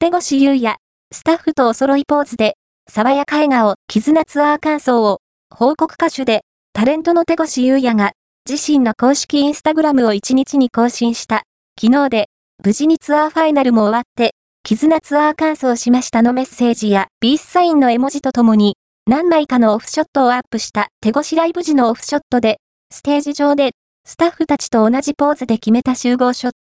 手越優也、スタッフとお揃いポーズで、爽やか笑顔、絆ツアー感想を、報告歌手で、タレントの手越優也が、自身の公式インスタグラムを1日に更新した。昨日で、無事にツアーファイナルも終わって、絆ツアー感想しましたのメッセージや、ビースサインの絵文字とともに、何枚かのオフショットをアップした手越ライブ時のオフショットで、ステージ上で、スタッフたちと同じポーズで決めた集合ショット。